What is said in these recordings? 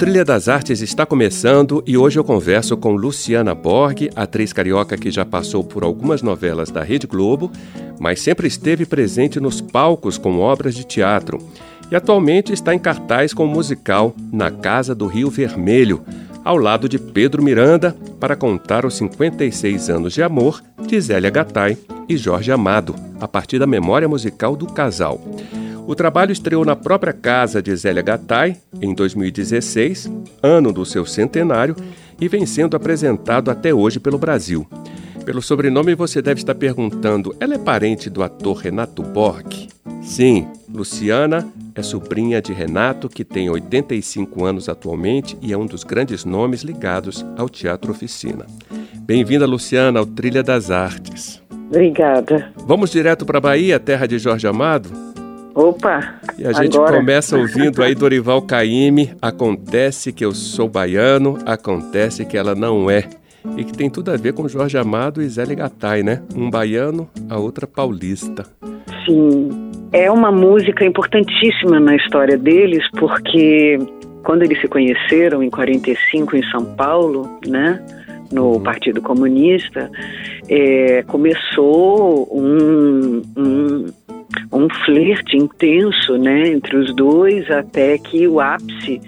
Trilha das Artes está começando e hoje eu converso com Luciana Borg, atriz carioca que já passou por algumas novelas da Rede Globo, mas sempre esteve presente nos palcos com obras de teatro e atualmente está em cartaz com o musical Na Casa do Rio Vermelho, ao lado de Pedro Miranda, para contar os 56 anos de amor de Zélia Gattai e Jorge Amado, a partir da memória musical do casal. O trabalho estreou na própria casa de Zélia Gattai em 2016, ano do seu centenário, e vem sendo apresentado até hoje pelo Brasil. Pelo sobrenome você deve estar perguntando: ela é parente do ator Renato Borg? Sim, Luciana é sobrinha de Renato, que tem 85 anos atualmente e é um dos grandes nomes ligados ao Teatro Oficina. Bem-vinda, Luciana, ao Trilha das Artes. Obrigada. Vamos direto para a Bahia, terra de Jorge Amado? Opa! E a gente agora... começa ouvindo aí Dorival Caymmi, Acontece que eu sou baiano, acontece que ela não é. E que tem tudo a ver com Jorge Amado e Zé Gattai, né? Um baiano, a outra paulista. Sim, é uma música importantíssima na história deles, porque quando eles se conheceram em 45 em São Paulo, né? no uhum. Partido Comunista, é, começou um, um, um flerte intenso né, entre os dois, até que o ápice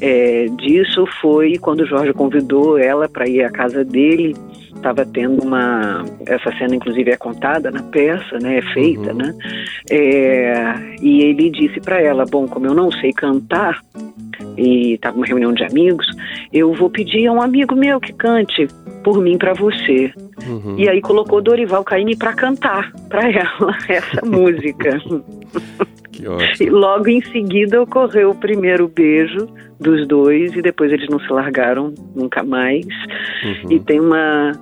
é, disso foi quando o Jorge convidou ela para ir à casa dele. Estava tendo uma. Essa cena, inclusive, é contada na peça, né? É feita, uhum. né? É, e ele disse para ela: Bom, como eu não sei cantar, e estava uma reunião de amigos, eu vou pedir a um amigo meu que cante por mim para você. Uhum. E aí colocou Dorival Caymmi para cantar para ela essa música. Que ótimo. E logo em seguida ocorreu o primeiro beijo dos dois e depois eles não se largaram nunca mais. Uhum. E tem uma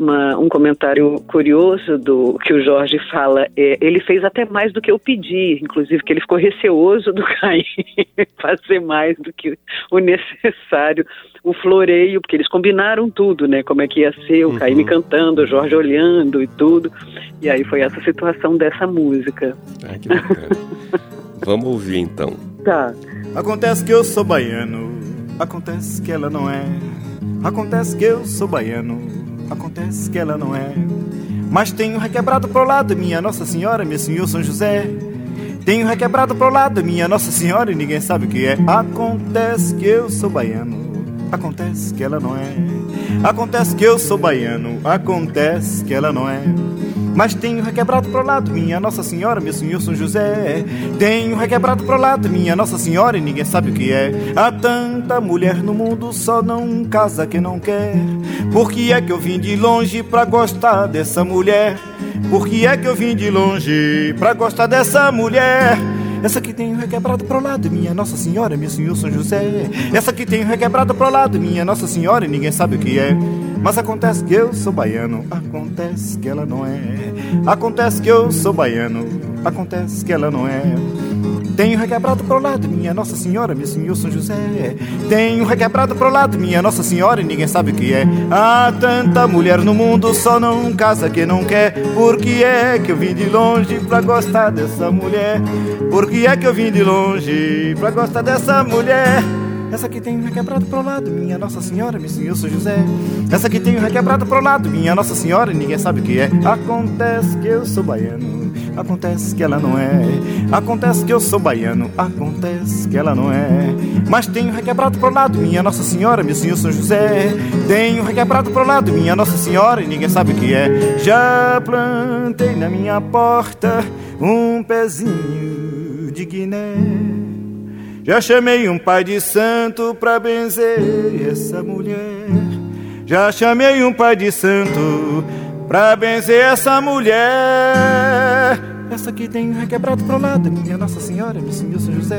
uma, um comentário curioso do que o Jorge fala. É, ele fez até mais do que eu pedi, inclusive que ele ficou receoso do Caim fazer mais do que o necessário, o floreio, porque eles combinaram tudo, né? Como é que ia ser, o uhum. Caim cantando, o Jorge olhando e tudo. E aí foi essa situação dessa música. Ah, que bacana. Vamos ouvir então. Tá. Acontece que eu sou baiano, acontece que ela não é. Acontece que eu sou baiano Acontece que ela não é. Mas tenho requebrado pro lado, minha Nossa Senhora, meu Senhor São José. Tenho requebrado pro lado, minha Nossa Senhora, e ninguém sabe o que é. Acontece que eu sou baiano. Acontece que ela não é. Acontece que eu sou baiano. Acontece que ela não é. Mas tenho requebrado pro lado, minha Nossa Senhora, meu Senhor São José. Tenho requebrado pro lado, minha Nossa Senhora, e ninguém sabe o que é. Há tanta mulher no mundo, só não casa quem não quer. Por que é que eu vim de longe pra gostar dessa mulher? Por que é que eu vim de longe pra gostar dessa mulher? Essa que tenho requebrado pro lado, minha Nossa Senhora, meu Senhor São José. Essa que tenho requebrado pro lado, minha Nossa Senhora, e ninguém sabe o que é. Mas acontece que eu sou baiano, acontece que ela não é. Acontece que eu sou baiano, acontece que ela não é. Tenho requebrado pro lado, minha Nossa Senhora, meu Senhor São José. Tenho requebrado pro lado, minha Nossa Senhora, e ninguém sabe o que é. Há tanta mulher no mundo, só não casa quem não quer. Por que é que eu vim de longe pra gostar dessa mulher? Por que é que eu vim de longe pra gostar dessa mulher? Essa que tem requebrado pro lado, minha Nossa Senhora, meu Senhor sou José. Essa que tem requebrado pro lado, minha Nossa Senhora, ninguém sabe o que é. Acontece que eu sou baiano, acontece que ela não é. Acontece que eu sou baiano, acontece que ela não é. Mas tenho requebrado pro lado, minha Nossa Senhora, meu Senhor sou José. Tenho requebrado pro lado, minha Nossa Senhora, e ninguém sabe o que é. Já plantei na minha porta um pezinho de Guiné. Já chamei um pai de santo pra benzer essa mulher. Já chamei um pai de santo pra benzer essa mulher. Essa aqui tem um requebrado pro lado, minha Nossa Senhora, meu Senhor São José.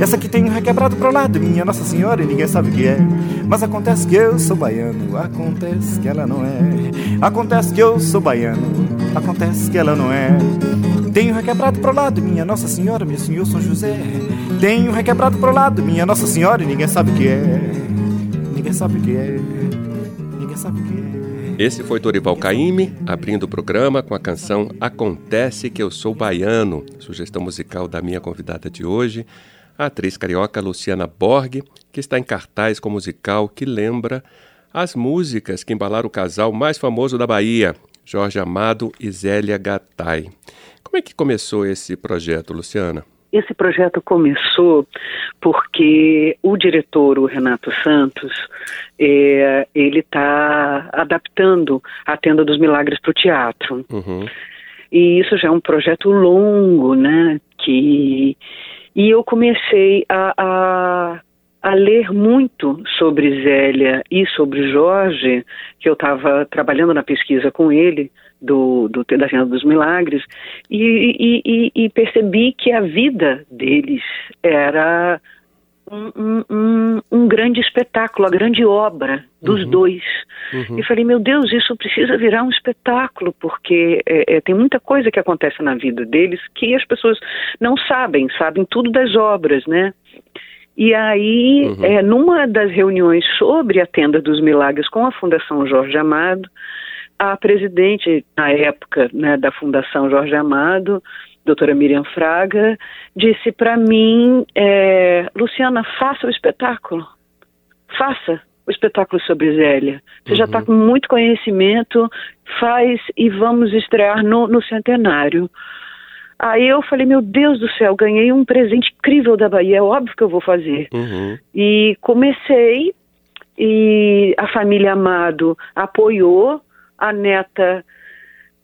Essa aqui tem um requebrado pro lado, minha Nossa Senhora, e ninguém sabe o que é. Mas acontece que eu sou baiano, acontece que ela não é. Acontece que eu sou baiano, acontece que ela não é. Tenho requebrado pro lado, minha Nossa Senhora, meu Senhor São José. Tenho requebrado pro lado, minha Nossa Senhora, e ninguém sabe o que é. Ninguém sabe o que é. Ninguém sabe o que é. Esse foi Dorival Caymmi, abrindo o programa com a canção Acontece que eu sou baiano, sugestão musical da minha convidada de hoje, a atriz carioca Luciana Borg, que está em cartaz com musical que lembra as músicas que embalaram o casal mais famoso da Bahia, Jorge Amado e Zélia Gattai. Como é que começou esse projeto, Luciana? Esse projeto começou porque o diretor, o Renato Santos, é, ele está adaptando a Tenda dos Milagres para o teatro. Uhum. E isso já é um projeto longo, né? Que, e eu comecei a, a a ler muito sobre Zélia e sobre Jorge, que eu estava trabalhando na pesquisa com ele, do, do da Cena dos Milagres, e, e, e, percebi que a vida deles era um, um, um, grande espetáculo, a grande obra dos uhum. dois. Uhum. E falei, meu Deus, isso precisa virar um espetáculo, porque é, é, tem muita coisa que acontece na vida deles que as pessoas não sabem, sabem tudo das obras, né? E aí, uhum. é, numa das reuniões sobre a Tenda dos Milagres com a Fundação Jorge Amado, a presidente, na época, né, da Fundação Jorge Amado, doutora Miriam Fraga, disse para mim, é, Luciana, faça o espetáculo, faça o espetáculo sobre Zélia. Você uhum. já está com muito conhecimento, faz e vamos estrear no, no centenário. Aí eu falei, meu Deus do céu, ganhei um presente incrível da Bahia, é óbvio que eu vou fazer. Uhum. E comecei, e a família Amado apoiou, a neta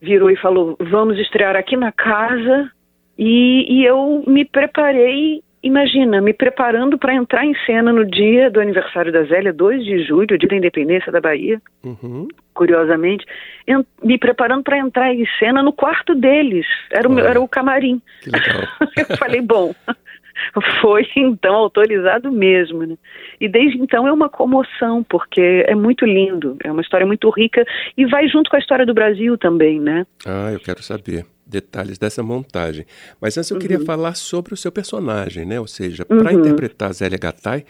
virou e falou, vamos estrear aqui na casa, e, e eu me preparei imagina, me preparando para entrar em cena no dia do aniversário da Zélia, 2 de julho, dia da independência da Bahia, uhum. curiosamente, me preparando para entrar em cena no quarto deles, era o, meu, era o camarim. Eu falei, bom, foi então autorizado mesmo, né? E desde então é uma comoção, porque é muito lindo, é uma história muito rica e vai junto com a história do Brasil também, né? Ah, eu quero saber detalhes dessa montagem. Mas antes eu uhum. queria falar sobre o seu personagem, né? Ou seja, uhum. para interpretar Zélia Gattai,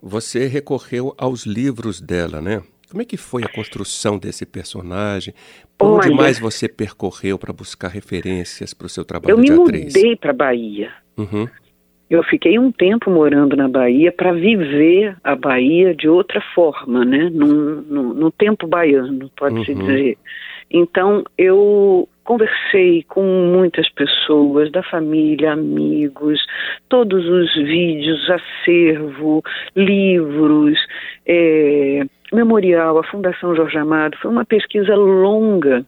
você recorreu aos livros dela, né? Como é que foi a construção desse personagem? Por Olha, onde mais você percorreu para buscar referências para o seu trabalho de atriz? Eu me mudei para Bahia. Uhum. Eu fiquei um tempo morando na Bahia para viver a Bahia de outra forma, né? No, tempo baiano, pode-se uhum. dizer. Então, eu conversei com muitas pessoas da família, amigos, todos os vídeos, acervo, livros, é, memorial, a Fundação Jorge Amado. Foi uma pesquisa longa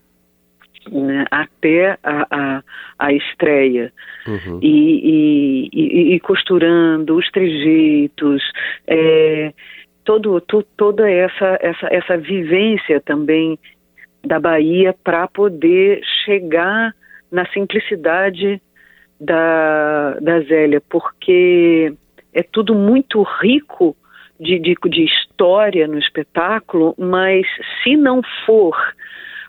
né, até a, a, a estreia. Uhum. E, e, e, costurando os trejeitos, é, todo, to, toda essa, essa, essa vivência também da Bahia para poder chegar na simplicidade da, da Zélia, porque é tudo muito rico de, de, de história no espetáculo, mas se não for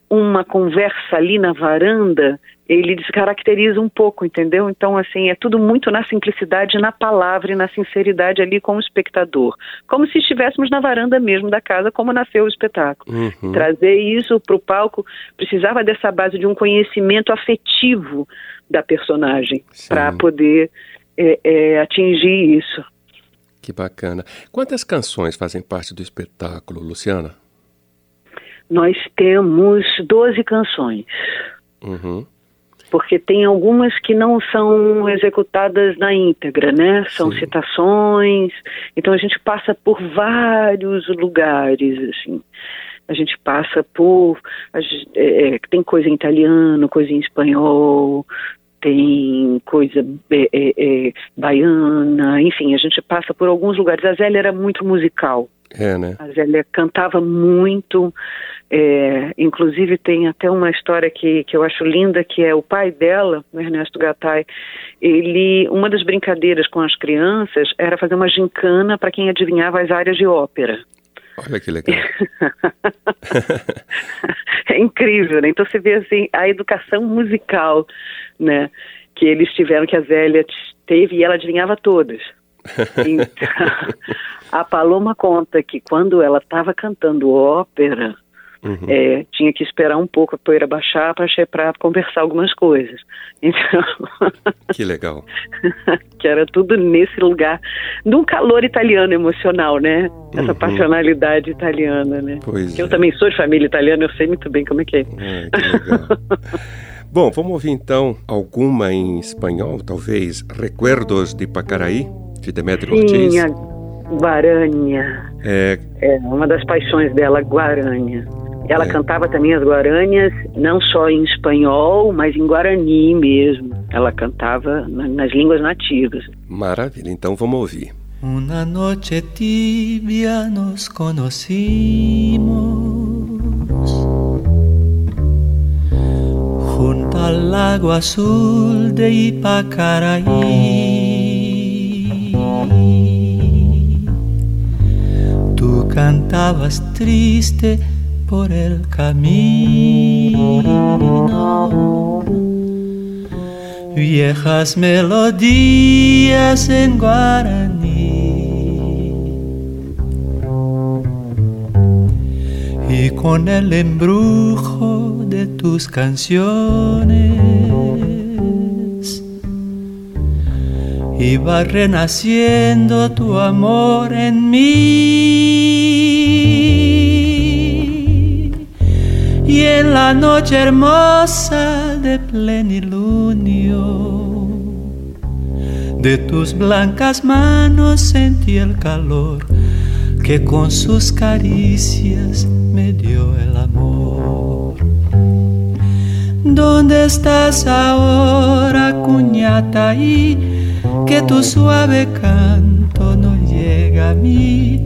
uma conversa ali na varanda, ele descaracteriza um pouco, entendeu? Então, assim, é tudo muito na simplicidade, na palavra e na sinceridade ali com o espectador. Como se estivéssemos na varanda mesmo da casa, como nasceu o espetáculo. Uhum. Trazer isso para o palco precisava dessa base de um conhecimento afetivo da personagem para poder é, é, atingir isso. Que bacana. Quantas canções fazem parte do espetáculo, Luciana? Nós temos 12 canções. Uhum porque tem algumas que não são executadas na íntegra, né? São Sim. citações. Então a gente passa por vários lugares, assim. A gente passa por. É, é, tem coisa em italiano, coisa em espanhol, tem coisa é, é, é, baiana, enfim, a gente passa por alguns lugares. A Zélia era muito musical. É, né? A Zélia cantava muito, é, inclusive tem até uma história que, que eu acho linda, que é o pai dela, o Ernesto Gattai, ele, uma das brincadeiras com as crianças era fazer uma gincana para quem adivinhava as áreas de ópera. Olha que legal. é incrível, né? Então você vê assim a educação musical, né? Que eles tiveram, que a Zélia teve e ela adivinhava todas. Então, a Paloma conta que quando ela estava cantando ópera, Uhum. É, tinha que esperar um pouco a poeira baixar para conversar algumas coisas. Então. Que legal. que era tudo nesse lugar, num calor italiano emocional, né? Essa uhum. passionalidade italiana, né? Pois eu é. também sou de família italiana, eu sei muito bem como é que é. é que legal. Bom, vamos ouvir então alguma em espanhol, talvez Recuerdos de Pacaraí, de Demetrio Ortiz. Guaranha. É... é uma das paixões dela, Guaranha. Ela é. cantava também as guaranias, não só em espanhol, mas em guarani mesmo. Ela cantava nas línguas nativas. Maravilha, então vamos ouvir. Una noche tibia nos conocimos junto al lago azul de Ipacaraí. Tú cantabas triste por el camino. Viejas melodías en guaraní. Y con el embrujo de tus canciones iba renaciendo tu amor en mí y en la noche hermosa de plenilunio de tus blancas manos sentí el calor que con sus caricias me dio el amor. ¿Dónde estás ahora, cuñata? Y que tu suave canto no llega a mí.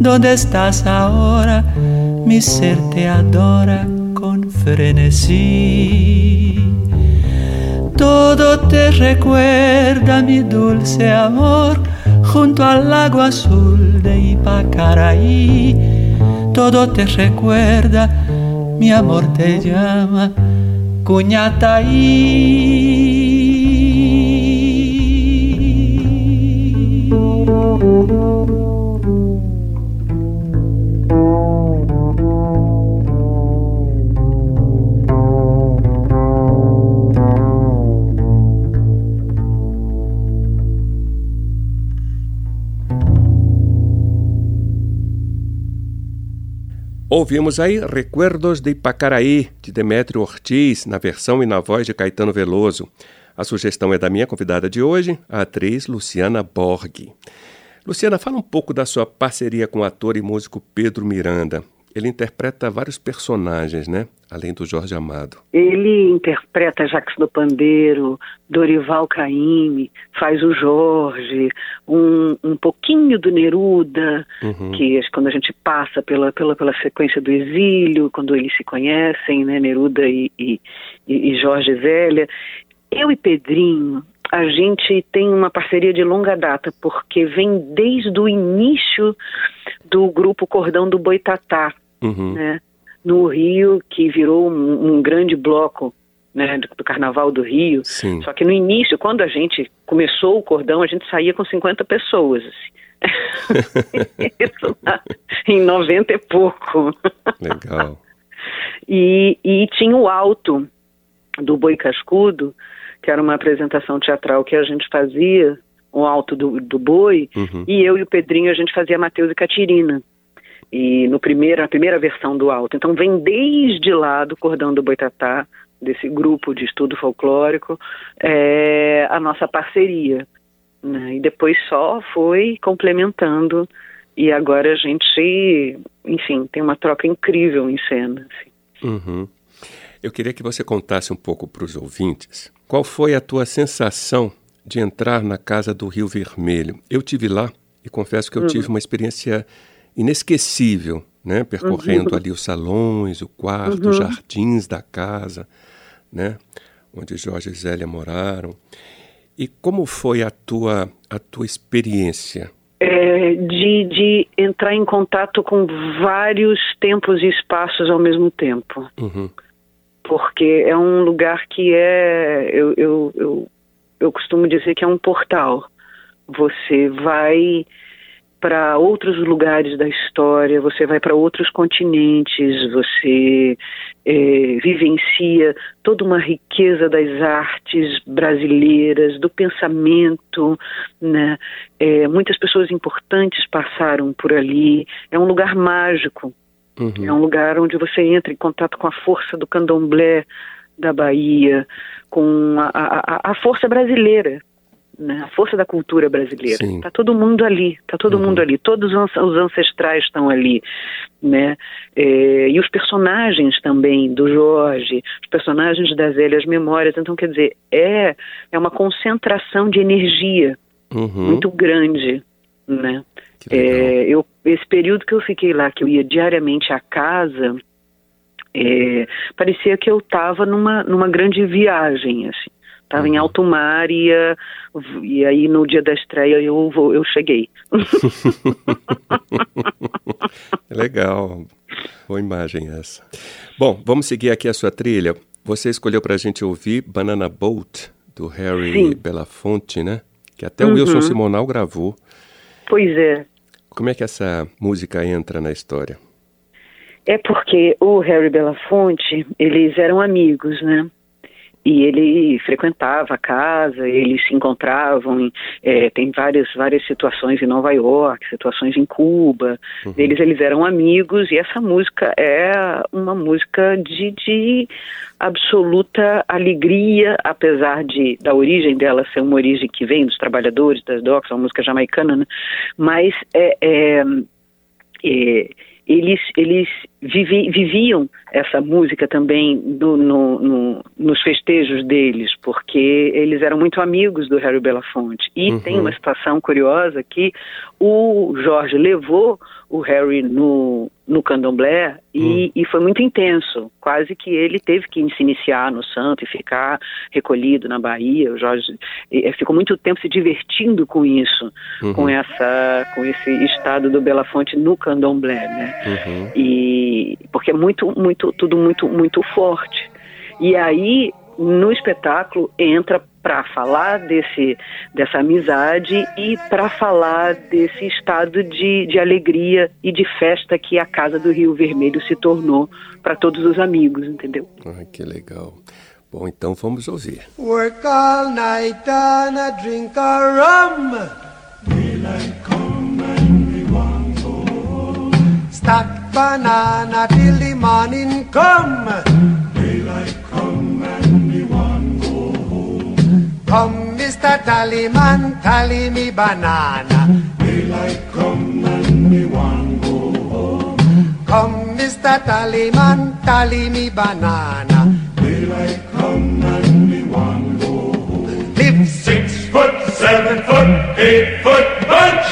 ¿Dónde estás ahora? Mi ser te adora frenesí. Todo te recuerda mi dulce amor junto al lago azul de Ipacaraí. Todo te recuerda, mi amor te llama, Cuñataí. Ouvimos aí Recuerdos de Pacaraí, de Demétrio Ortiz, na versão e na voz de Caetano Veloso. A sugestão é da minha convidada de hoje, a atriz Luciana Borg. Luciana, fala um pouco da sua parceria com o ator e músico Pedro Miranda. Ele interpreta vários personagens, né? além do Jorge Amado? Ele interpreta Jacques do Pandeiro, Dorival Caymmi, faz o Jorge, um, um pouquinho do Neruda, uhum. que quando a gente passa pela, pela, pela sequência do exílio, quando eles se conhecem, né, Neruda e, e, e Jorge Zélia. Eu e Pedrinho, a gente tem uma parceria de longa data, porque vem desde o início do grupo Cordão do Boitatá, uhum. né? no Rio, que virou um, um grande bloco né, do, do, Carnaval do Rio. Sim. Só que no início, quando a gente começou o cordão, a gente saía com 50 pessoas. Assim. Isso lá, em 90 e pouco. Legal. e, e tinha o alto do Boi Cascudo, que era uma apresentação teatral que a gente fazia, o alto do, do boi, uhum. e eu e o Pedrinho a gente fazia Mateus e Catirina e no primeiro, na primeira versão do alto. Então vem desde lá do Cordão do Boitatá, desse grupo de estudo folclórico, é, a nossa parceria. Né? E depois só foi complementando e agora a gente, enfim, tem uma troca incrível em cena. Assim. Uhum. Eu queria que você contasse um pouco para os ouvintes qual foi a tua sensação de entrar na Casa do Rio Vermelho. Eu tive lá e confesso que eu uhum. tive uma experiência inesquecível, né? Percorrendo uhum. ali os salões, o quarto, uhum. os jardins da casa, né? Onde Jorge e Zélia moraram. E como foi a tua, a tua experiência? É, de, de entrar em contato com vários tempos e espaços ao mesmo tempo. Uhum. Porque é um lugar que é. Eu, eu, eu, eu costumo dizer que é um portal. Você vai para outros lugares da história, você vai para outros continentes, você é, vivencia toda uma riqueza das artes brasileiras, do pensamento, né? É, muitas pessoas importantes passaram por ali. É um lugar mágico. Uhum. É um lugar onde você entra em contato com a força do candomblé da Bahia, com a, a, a força brasileira, né? a força da cultura brasileira. Está todo mundo ali, está todo uhum. mundo ali, todos os ancestrais estão ali, né? É, e os personagens também do Jorge, os personagens das Zélia, as memórias. Então, quer dizer, é, é uma concentração de energia uhum. muito grande, né? É, eu, esse período que eu fiquei lá, que eu ia diariamente à casa, é, parecia que eu estava numa, numa grande viagem, assim. Estava em uhum. alto mar e, e aí no dia da estreia eu, eu cheguei. Legal. Boa imagem essa. Bom, vamos seguir aqui a sua trilha. Você escolheu para a gente ouvir Banana Boat, do Harry Sim. Belafonte, né? Que até o uhum. Wilson Simonal gravou. Pois é. Como é que essa música entra na história? É porque o Harry Belafonte, eles eram amigos, né? E ele frequentava a casa, eles se encontravam, é, tem várias, várias situações em Nova York, situações em Cuba, uhum. eles, eles eram amigos, e essa música é uma música de, de absoluta alegria, apesar de da origem dela ser uma origem que vem dos trabalhadores, das docks, uma música jamaicana, né? mas é, é, é eles, eles vivi, viviam essa música também no, no, nos festejos deles, porque eles eram muito amigos do Harry Belafonte. E uhum. tem uma situação curiosa que o Jorge levou o Harry no, no candomblé e, hum. e, foi muito intenso. Quase que ele teve que se iniciar no santo e ficar recolhido na Bahia. O Jorge ficou muito tempo se divertindo com isso, uhum. com essa, com esse estado do Belafonte no candomblé, né? Uhum. E porque é muito, muito, tudo muito, muito forte. E aí no espetáculo entra para falar desse, dessa amizade e para falar desse estado de, de alegria e de festa que a Casa do Rio Vermelho se tornou para todos os amigos, entendeu? Ah, que legal. Bom, então vamos ouvir. Work all night and a drink a rum. Daylight come and we want go Stack banana till the morning come. Come, Mr. Tallyman, tally me banana. Daylight come and me want go home. Come, Mr. Tallyman, tally me banana. Daylight come and me want go home. Live six foot, seven foot, eight foot bunch.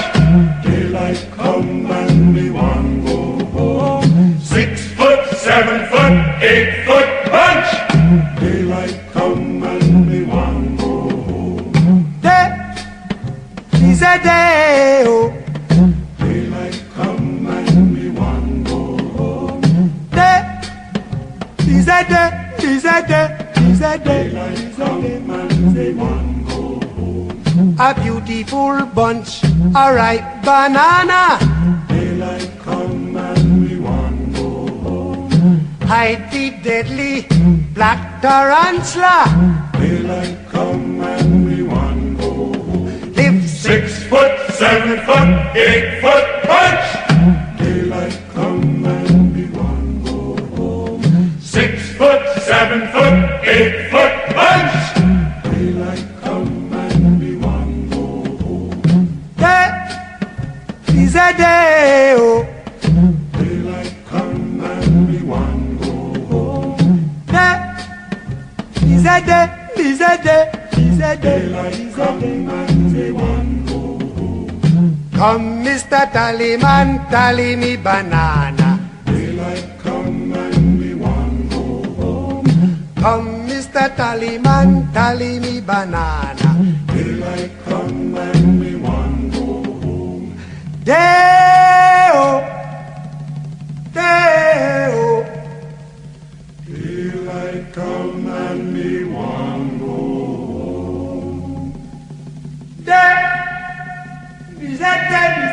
Beautiful bunch, a ripe banana. Daylight come and we want go home. Hide the deadly black tarantula. Daylight Tally me banana. Daylight come and we want go home. Come, Mr. Tallyman, tally me banana. Daylight come and we want go home. Day-o, day-o. Daylight come and we want go home. Day. Bizete, bizete, bizete,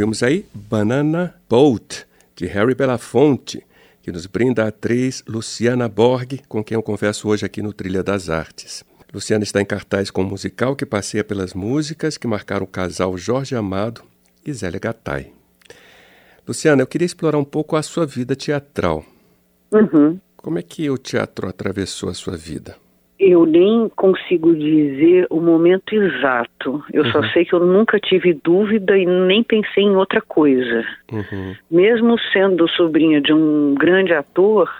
Ouvimos aí Banana Boat, de Harry Belafonte, que nos brinda a atriz Luciana Borg, com quem eu converso hoje aqui no Trilha das Artes. Luciana está em cartaz com um musical que passeia pelas músicas que marcaram o casal Jorge Amado e Zélia Gattai. Luciana, eu queria explorar um pouco a sua vida teatral. Uhum. Como é que o teatro atravessou a sua vida? Eu nem consigo dizer o momento exato. Eu só sei que eu nunca tive dúvida e nem pensei em outra coisa. Uhum. Mesmo sendo sobrinha de um grande ator,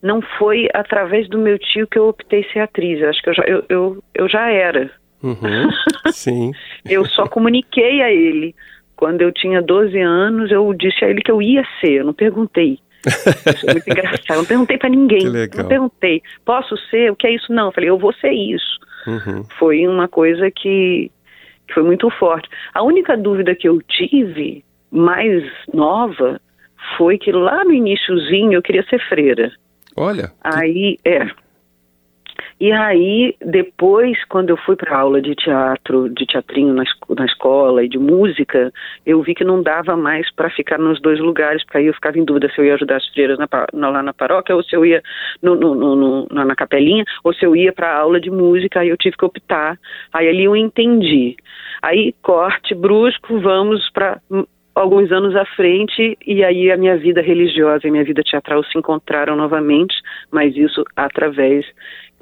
não foi através do meu tio que eu optei ser atriz. Acho que eu já, eu, eu, eu já era. Uhum. Sim. Eu só comuniquei a ele. Quando eu tinha 12 anos, eu disse a ele que eu ia ser, eu não perguntei. É muito engraçado. Não perguntei para ninguém. Não perguntei. Posso ser? O que é isso? Não. Eu falei, eu vou ser isso. Uhum. Foi uma coisa que, que foi muito forte. A única dúvida que eu tive, mais nova, foi que lá no iníciozinho eu queria ser freira. Olha, Aí, é. E aí, depois, quando eu fui para aula de teatro, de teatrinho na, na escola e de música, eu vi que não dava mais para ficar nos dois lugares, porque aí eu ficava em dúvida se eu ia ajudar as freiras na, na- lá na paróquia, ou se eu ia no, no- no- na capelinha, ou se eu ia para aula de música, aí eu tive que optar. Aí ali eu entendi. Aí, corte brusco, vamos para alguns anos à frente e aí a minha vida religiosa e a minha vida teatral se encontraram novamente, mas isso através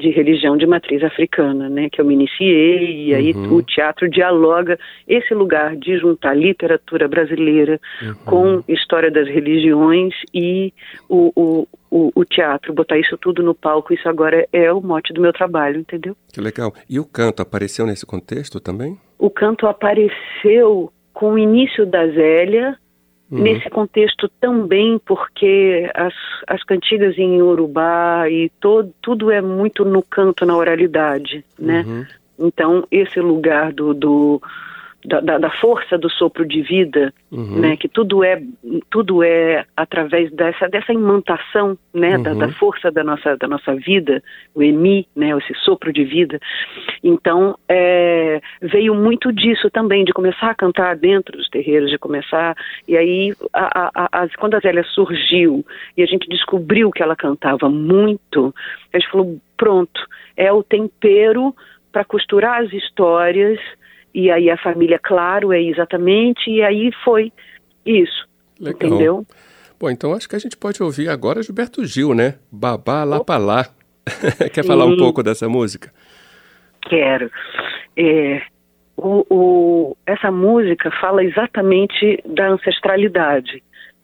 de religião de matriz africana, né, que eu me iniciei e aí o teatro dialoga esse lugar de juntar literatura brasileira com história das religiões e o, o, o, o teatro, botar isso tudo no palco, isso agora é o mote do meu trabalho, entendeu? que legal. E o canto apareceu nesse contexto também? o canto apareceu com o início da Zélia, nesse contexto também, porque as, as cantigas em Urubá e todo, tudo é muito no canto, na oralidade, né? Uhum. Então, esse lugar do, do da, da, da força do sopro de vida, Uhum. né? Que tudo é tudo é através dessa dessa imantação, né? Da, da força da nossa da nossa vida, o emi, né? Esse sopro de vida. Então é, veio muito disso também, de começar a cantar dentro dos terreiros, de começar e aí a, a, a, as- quando a Zélia surgiu e a gente descobriu que ela cantava muito, a gente falou pronto, é o tempero para costurar as histórias e aí a família, claro, é exatamente, e aí foi isso, Legal. entendeu? Bom, então acho que a gente pode ouvir agora Gilberto Gil, né? Babá lá pra lá. Quer falar um pouco dessa música? Quero. É, o, o- essa música fala exatamente da ancestralidade.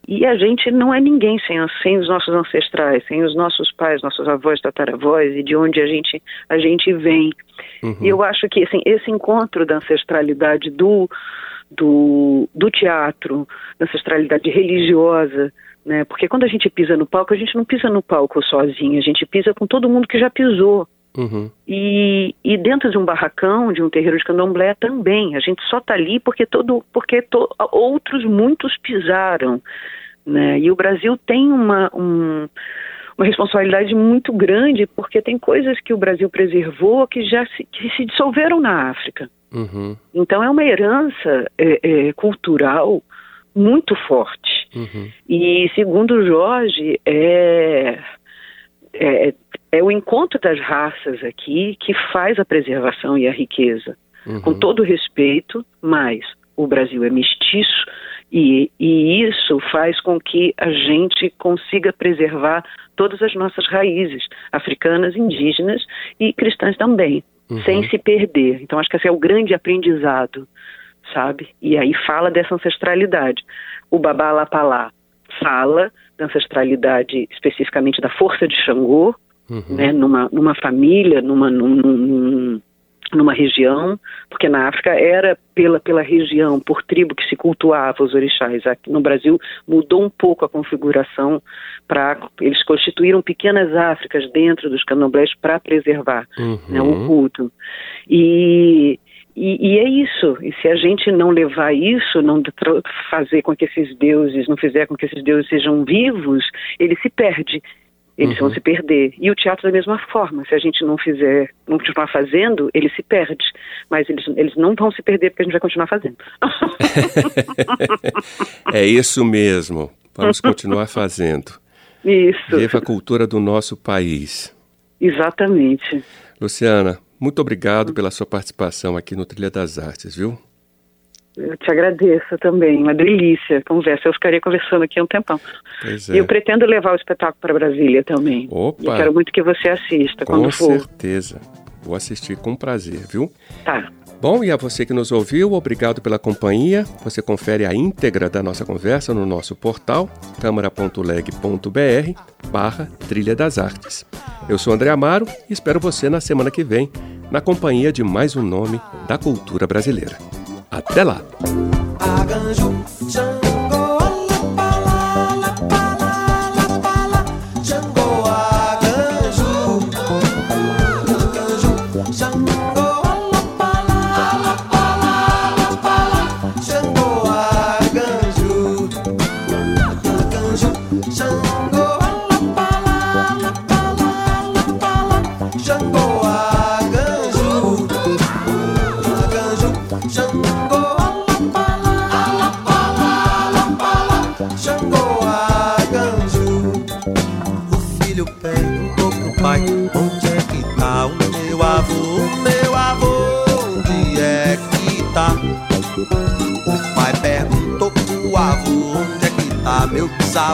E a gente não é ninguém sem, sem os nossos ancestrais, sem os nossos pais, nossos avós, tataravós e de onde a gente, a gente vem. E eu acho que assim, esse encontro da ancestralidade do, do, do teatro, da ancestralidade religiosa, né? Porque quando a gente pisa no palco, a gente não pisa no palco sozinho, a gente pisa com todo mundo que já pisou. Uhum. E, e dentro de um barracão, de um terreiro de candomblé também. A gente só está ali porque, todo, porque to, outros, muitos pisaram. Né? E o Brasil tem uma, um, uma responsabilidade muito grande porque tem coisas que o Brasil preservou que já se, que se dissolveram na África. Uhum. Então é uma herança é, é, cultural muito forte. Uhum. E segundo o Jorge, é, é, é o encontro das raças aqui que faz a preservação e a riqueza. Com todo respeito, mas o Brasil é mestiço e, e isso faz com que a gente consiga preservar todas as nossas raízes, africanas, indígenas e cristãs também, sem se perder. Então acho que esse é o grande aprendizado, sabe? E aí fala dessa ancestralidade. O babá lapalá fala da ancestralidade, especificamente da força de Xangô, uhum. né, numa, numa família, numa, num, num, numa região, porque na África era pela, pela região, por tribo que se cultuava os orixás. Aqui no Brasil mudou um pouco a configuração para eles constituíram pequenas Áfricas dentro dos candomblés para preservar uhum. né, o culto. E, e, e, é isso. E se a gente não levar isso, não fazer com que esses deuses, não fizer com que esses deuses sejam vivos, ele se perde eles uhum. vão se perder. E o teatro da mesma forma, se a gente não fizer, não continuar fazendo, ele se perde. Mas eles, eles não vão se perder porque a gente vai continuar fazendo. é isso mesmo. Vamos continuar fazendo. Isso. Viva a cultura do nosso país. Exatamente. Luciana, muito obrigado pela sua participação aqui no Trilha das Artes, viu? Eu te agradeço também, uma delícia conversa. Eu ficaria conversando aqui um tempão. Pois é. E eu pretendo levar o espetáculo para Brasília também. Opa! Quero muito que você assista com quando for. Com certeza. Vou assistir com prazer, viu? Tá. Bom, e a você que nos ouviu, obrigado pela companhia. Você confere a íntegra da nossa conversa no nosso portal câmara.leg.br barra Trilha das Artes. Eu sou André Amaro e espero você na semana que vem, na companhia de mais um nome da cultura brasileira. Até lá!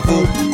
Meu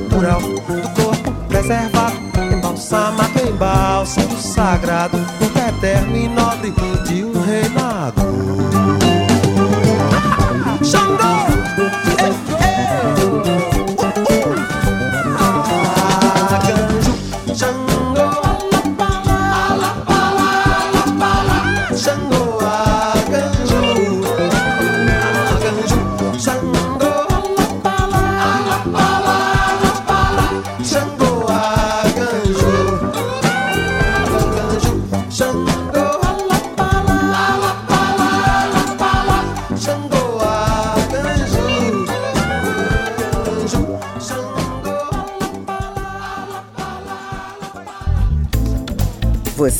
natural, do corpo preservado, embalsamado em bálsamo sagrado, corpo eterno e nobre de um reinado.